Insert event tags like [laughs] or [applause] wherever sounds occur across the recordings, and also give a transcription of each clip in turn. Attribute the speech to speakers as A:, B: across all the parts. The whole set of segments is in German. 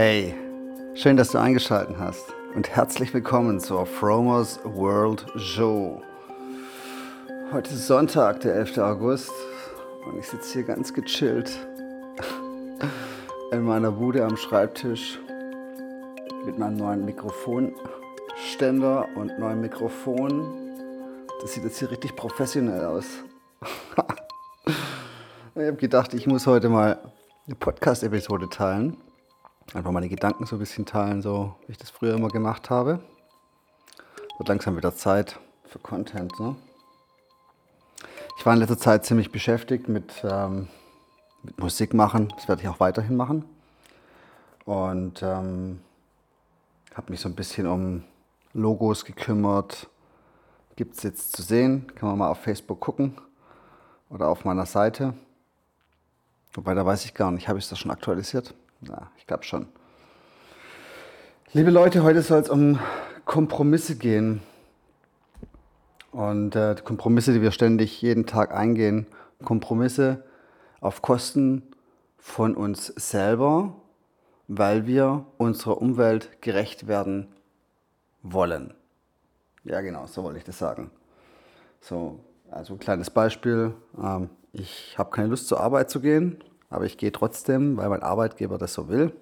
A: Hey, schön, dass du eingeschaltet hast und herzlich willkommen zur Fromers World Show. Heute ist Sonntag, der 11. August und ich sitze hier ganz gechillt [laughs] in meiner Bude am Schreibtisch mit meinem neuen Mikrofonständer und neuem Mikrofon. Das sieht jetzt hier richtig professionell aus. [laughs] ich habe gedacht, ich muss heute mal eine Podcast-Episode teilen. Einfach meine Gedanken so ein bisschen teilen, so wie ich das früher immer gemacht habe. Wird langsam wieder Zeit für Content. Ne? Ich war in letzter Zeit ziemlich beschäftigt mit, ähm, mit Musik machen. Das werde ich auch weiterhin machen. Und ähm, habe mich so ein bisschen um Logos gekümmert. Gibt es jetzt zu sehen, kann man mal auf Facebook gucken oder auf meiner Seite. Wobei, da weiß ich gar nicht, habe ich das schon aktualisiert? Ja, ich glaube schon. Liebe Leute, heute soll es um Kompromisse gehen. Und äh, Kompromisse, die wir ständig jeden Tag eingehen. Kompromisse auf Kosten von uns selber, weil wir unserer Umwelt gerecht werden wollen. Ja, genau, so wollte ich das sagen. So, also ein kleines Beispiel. Ähm, ich habe keine Lust zur Arbeit zu gehen, aber ich gehe trotzdem, weil mein Arbeitgeber das so will,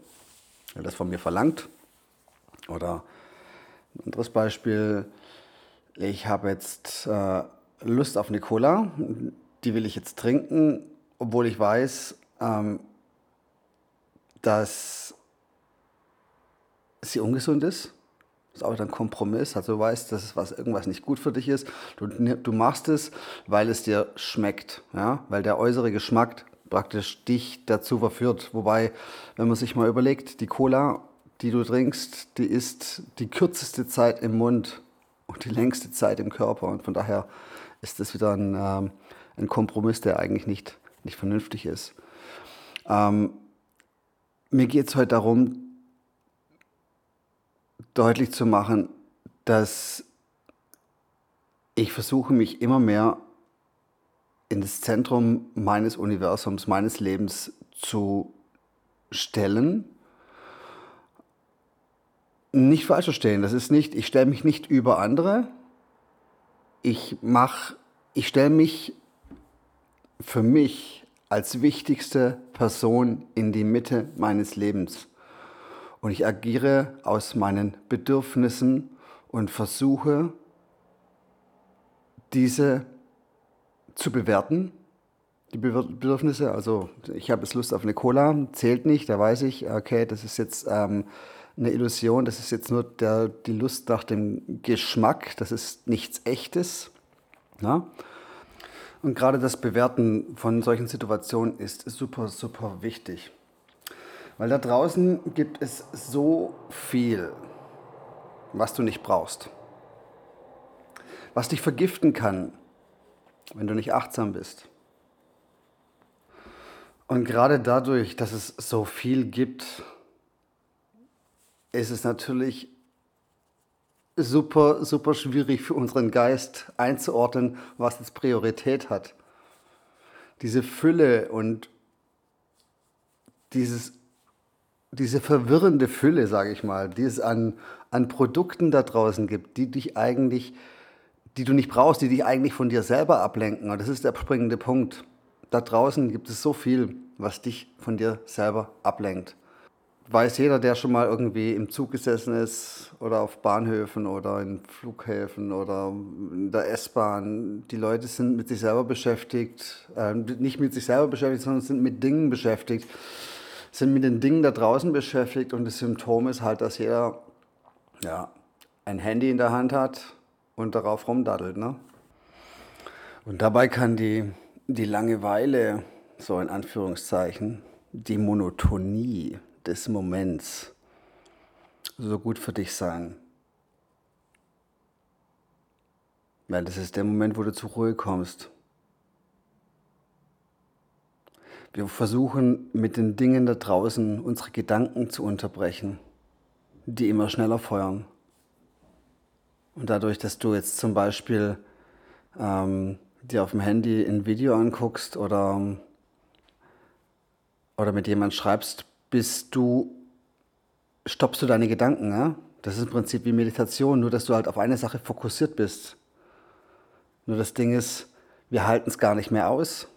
A: weil das von mir verlangt. Oder ein anderes Beispiel, ich habe jetzt äh, Lust auf eine Cola, die will ich jetzt trinken, obwohl ich weiß, ähm, dass sie ungesund ist. Das ist auch ein Kompromiss. Also du weißt, dass was irgendwas nicht gut für dich ist. Du, du machst es, weil es dir schmeckt. Ja? Weil der äußere Geschmack praktisch dich dazu verführt. Wobei, wenn man sich mal überlegt, die Cola, die du trinkst, die ist die kürzeste Zeit im Mund und die längste Zeit im Körper. Und von daher ist das wieder ein, ähm, ein Kompromiss, der eigentlich nicht, nicht vernünftig ist. Ähm, mir geht es heute darum, deutlich zu machen, dass ich versuche, mich immer mehr in das Zentrum meines Universums, meines Lebens zu stellen. Nicht falsch verstehen, das ist nicht, ich stelle mich nicht über andere. Ich mache, ich stelle mich für mich als wichtigste Person in die Mitte meines Lebens. Und ich agiere aus meinen Bedürfnissen und versuche, diese zu bewerten, die Bedürfnisse. Also ich habe jetzt Lust auf eine Cola, zählt nicht, da weiß ich, okay, das ist jetzt ähm, eine Illusion, das ist jetzt nur der, die Lust nach dem Geschmack, das ist nichts Echtes. Ja? Und gerade das Bewerten von solchen Situationen ist super, super wichtig. Weil da draußen gibt es so viel, was du nicht brauchst. Was dich vergiften kann, wenn du nicht achtsam bist. Und gerade dadurch, dass es so viel gibt, ist es natürlich super, super schwierig für unseren Geist einzuordnen, was jetzt Priorität hat. Diese Fülle und dieses, diese verwirrende Fülle, sage ich mal, die es an, an Produkten da draußen gibt, die dich eigentlich die du nicht brauchst, die dich eigentlich von dir selber ablenken. Und das ist der springende Punkt. Da draußen gibt es so viel, was dich von dir selber ablenkt. Weiß jeder, der schon mal irgendwie im Zug gesessen ist oder auf Bahnhöfen oder in Flughäfen oder in der S-Bahn. Die Leute sind mit sich selber beschäftigt, äh, nicht mit sich selber beschäftigt, sondern sind mit Dingen beschäftigt, sind mit den Dingen da draußen beschäftigt und das Symptom ist halt, dass jeder ja, ein Handy in der Hand hat, und darauf rumdaddelt. Ne? Und dabei kann die, die Langeweile, so in Anführungszeichen, die Monotonie des Moments so gut für dich sein. Weil das ist der Moment, wo du zur Ruhe kommst. Wir versuchen mit den Dingen da draußen unsere Gedanken zu unterbrechen, die immer schneller feuern. Und dadurch, dass du jetzt zum Beispiel ähm, dir auf dem Handy ein Video anguckst oder, oder mit jemand schreibst, bist du stoppst du deine Gedanken. Ja? Das ist im Prinzip wie Meditation, nur dass du halt auf eine Sache fokussiert bist. Nur das Ding ist, wir halten es gar nicht mehr aus.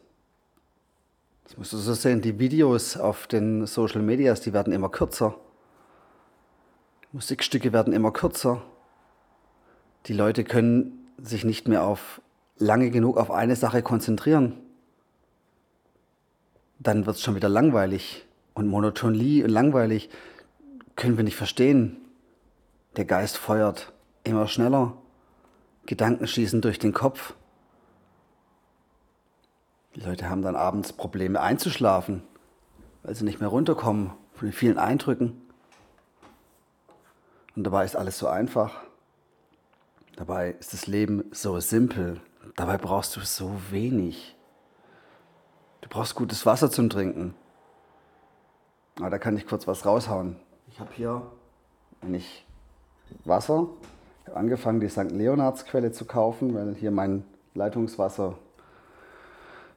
A: Das musst du so sehen, die Videos auf den Social Medias, die werden immer kürzer. Musikstücke werden immer kürzer. Die Leute können sich nicht mehr auf lange genug auf eine Sache konzentrieren. Dann wird es schon wieder langweilig. Und Monotonie und langweilig können wir nicht verstehen. Der Geist feuert immer schneller. Gedanken schießen durch den Kopf. Die Leute haben dann abends Probleme einzuschlafen, weil sie nicht mehr runterkommen von den vielen Eindrücken. Und dabei ist alles so einfach. Dabei ist das Leben so simpel. Dabei brauchst du so wenig. Du brauchst gutes Wasser zum Trinken. Aber da kann ich kurz was raushauen. Ich habe hier nicht Wasser. Ich habe angefangen, die St. Leonards-Quelle zu kaufen, weil hier mein Leitungswasser,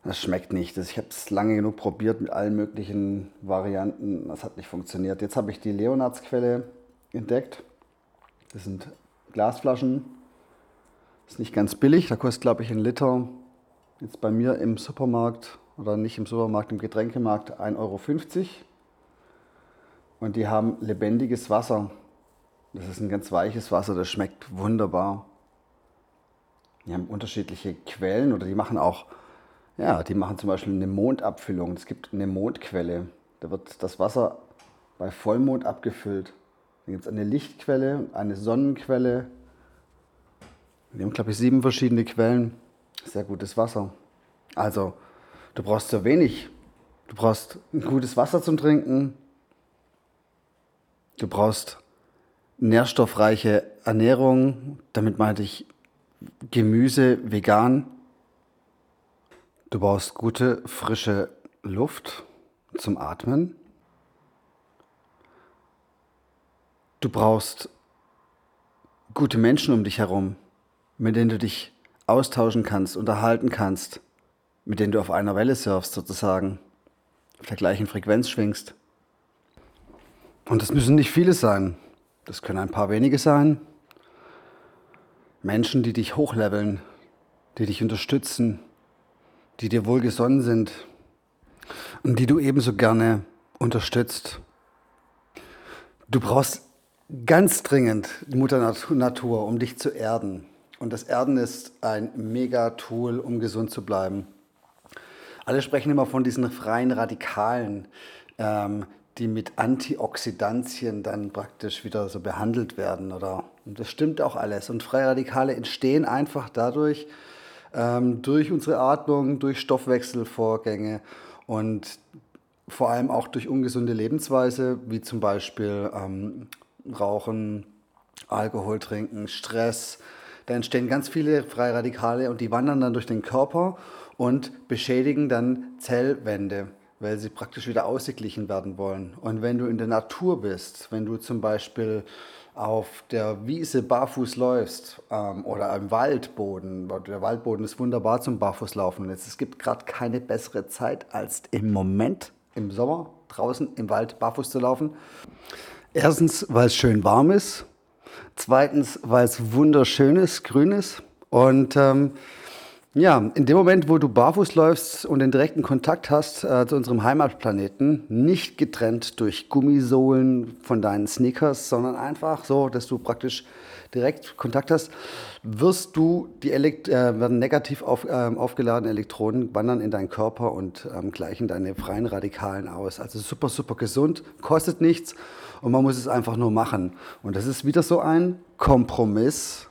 A: das schmeckt nicht. Ich habe es lange genug probiert mit allen möglichen Varianten. Das hat nicht funktioniert. Jetzt habe ich die Leonards-Quelle entdeckt. Das sind Glasflaschen. Ist nicht ganz billig. Da kostet, glaube ich, ein Liter jetzt bei mir im Supermarkt oder nicht im Supermarkt, im Getränkemarkt 1,50 Euro. Und die haben lebendiges Wasser. Das ist ein ganz weiches Wasser, das schmeckt wunderbar. Die haben unterschiedliche Quellen oder die machen auch, ja, die machen zum Beispiel eine Mondabfüllung. Es gibt eine Mondquelle. Da wird das Wasser bei Vollmond abgefüllt. Dann gibt es eine Lichtquelle, eine Sonnenquelle. Wir haben, glaube ich, sieben verschiedene Quellen. Sehr gutes Wasser. Also, du brauchst so wenig. Du brauchst ein gutes Wasser zum Trinken, Du brauchst nährstoffreiche Ernährung, damit meinte ich Gemüse, vegan. Du brauchst gute, frische Luft zum Atmen. Du brauchst gute Menschen um dich herum, mit denen du dich austauschen kannst, unterhalten kannst, mit denen du auf einer Welle surfst sozusagen, auf der gleichen Frequenz schwingst. Und das müssen nicht viele sein. Das können ein paar wenige sein. Menschen, die dich hochleveln, die dich unterstützen, die dir wohlgesonnen sind und die du ebenso gerne unterstützt. Du brauchst ganz dringend Mutter Natur, um dich zu erden. Und das Erden ist ein Mega-Tool, um gesund zu bleiben. Alle sprechen immer von diesen freien Radikalen, ähm, die mit Antioxidantien dann praktisch wieder so behandelt werden. Oder, und das stimmt auch alles. Und freie Radikale entstehen einfach dadurch, ähm, durch unsere Atmung, durch Stoffwechselvorgänge und vor allem auch durch ungesunde Lebensweise, wie zum Beispiel ähm, Rauchen, Alkohol trinken, Stress. Da entstehen ganz viele freie Radikale und die wandern dann durch den Körper und beschädigen dann Zellwände weil sie praktisch wieder ausgeglichen werden wollen. Und wenn du in der Natur bist, wenn du zum Beispiel auf der Wiese barfuß läufst ähm, oder am Waldboden, der Waldboden ist wunderbar zum Barfußlaufen. Jetzt, es gibt gerade keine bessere Zeit als im Moment, im Sommer, draußen im Wald barfuß zu laufen. Erstens, weil es schön warm ist. Zweitens, weil es wunderschön ist, grün ist. Und ähm, ja, in dem Moment, wo du barfuß läufst und den direkten Kontakt hast äh, zu unserem Heimatplaneten, nicht getrennt durch Gummisohlen von deinen Sneakers, sondern einfach so, dass du praktisch direkt Kontakt hast, wirst du die Elekt äh, werden negativ auf, äh, aufgeladene Elektronen wandern in deinen Körper und ähm, gleichen deine freien Radikalen aus. Also super, super gesund, kostet nichts und man muss es einfach nur machen. Und das ist wieder so ein Kompromiss,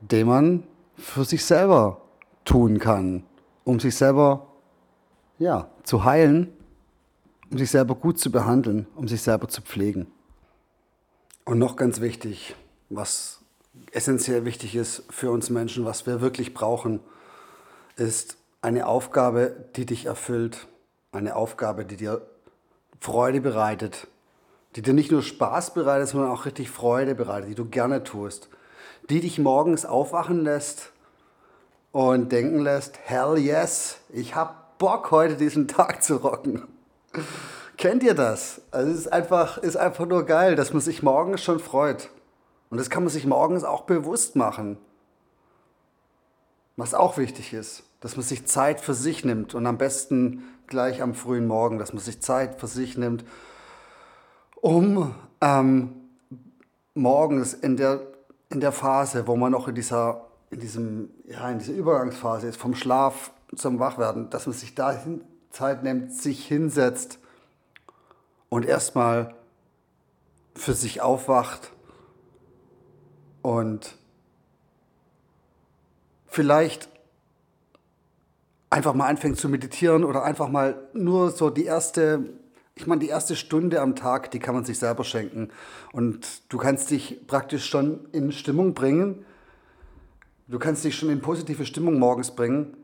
A: den man für sich selber tun kann, um sich selber ja, zu heilen, um sich selber gut zu behandeln, um sich selber zu pflegen. Und noch ganz wichtig, was essentiell wichtig ist für uns Menschen, was wir wirklich brauchen, ist eine Aufgabe, die dich erfüllt, eine Aufgabe, die dir Freude bereitet, die dir nicht nur Spaß bereitet, sondern auch richtig Freude bereitet, die du gerne tust, die dich morgens aufwachen lässt und denken lässt, hell yes, ich hab Bock heute diesen Tag zu rocken. Kennt ihr das? Also es ist einfach, ist einfach nur geil, dass man sich morgens schon freut. Und das kann man sich morgens auch bewusst machen. Was auch wichtig ist, dass man sich Zeit für sich nimmt und am besten gleich am frühen Morgen, dass man sich Zeit für sich nimmt, um ähm, morgens in der, in der Phase, wo man noch in dieser, in diesem, ja, in dieser Übergangsphase ist, vom Schlaf zum Wachwerden, dass man sich da Zeit nimmt, sich hinsetzt und erstmal für sich aufwacht und vielleicht einfach mal anfängt zu meditieren oder einfach mal nur so die erste, ich meine, die erste Stunde am Tag, die kann man sich selber schenken. Und du kannst dich praktisch schon in Stimmung bringen. Du kannst dich schon in positive Stimmung morgens bringen.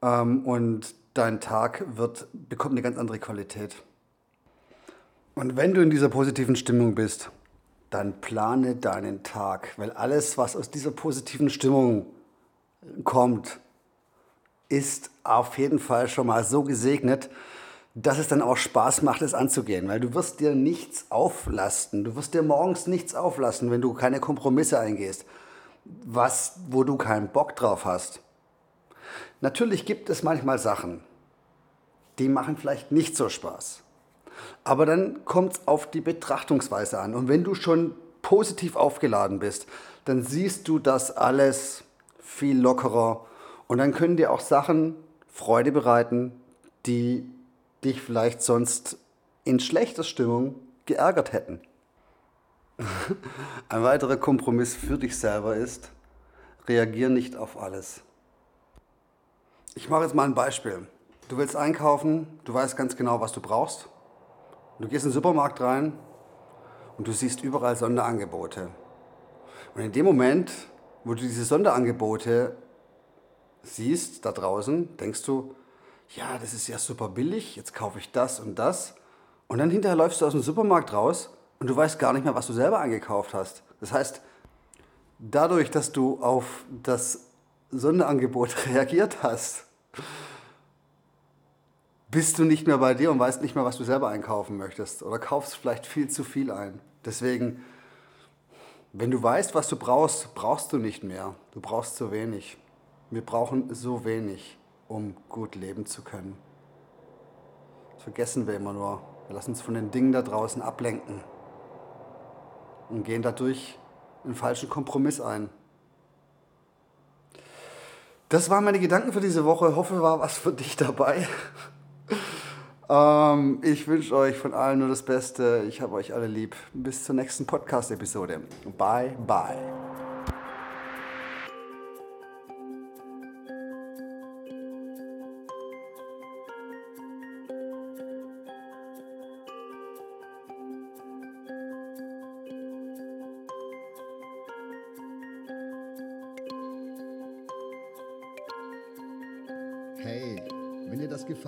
A: Ähm, und dein Tag wird, bekommt eine ganz andere Qualität. Und wenn du in dieser positiven Stimmung bist, dann plane deinen Tag, weil alles, was aus dieser positiven Stimmung kommt, ist auf jeden Fall schon mal so gesegnet, dass es dann auch Spaß macht, es anzugehen, weil du wirst dir nichts auflasten. Du wirst dir morgens nichts auflassen, wenn du keine Kompromisse eingehst, was, wo du keinen Bock drauf hast. Natürlich gibt es manchmal Sachen, die machen vielleicht nicht so Spaß. Aber dann kommt es auf die Betrachtungsweise an. Und wenn du schon positiv aufgeladen bist, dann siehst du das alles viel lockerer. Und dann können dir auch Sachen Freude bereiten, die dich vielleicht sonst in schlechter Stimmung geärgert hätten. [laughs] Ein weiterer Kompromiss für dich selber ist, reagier nicht auf alles. Ich mache jetzt mal ein Beispiel. Du willst einkaufen, du weißt ganz genau, was du brauchst. Du gehst in den Supermarkt rein und du siehst überall Sonderangebote. Und in dem Moment, wo du diese Sonderangebote siehst da draußen, denkst du, ja, das ist ja super billig, jetzt kaufe ich das und das. Und dann hinterher läufst du aus dem Supermarkt raus und du weißt gar nicht mehr, was du selber eingekauft hast. Das heißt, dadurch, dass du auf das Sonderangebot [laughs] reagiert hast, bist du nicht mehr bei dir und weißt nicht mehr, was du selber einkaufen möchtest oder kaufst vielleicht viel zu viel ein. Deswegen, wenn du weißt, was du brauchst, brauchst du nicht mehr. Du brauchst zu wenig. Wir brauchen so wenig, um gut leben zu können. Das vergessen wir immer nur. Wir lassen uns von den Dingen da draußen ablenken und gehen dadurch einen falschen Kompromiss ein. Das waren meine Gedanken für diese Woche. Ich hoffe, war was für dich dabei. [laughs] ähm, ich wünsche euch von allen nur das Beste. Ich habe euch alle lieb. Bis zur nächsten Podcast-Episode. Bye, bye.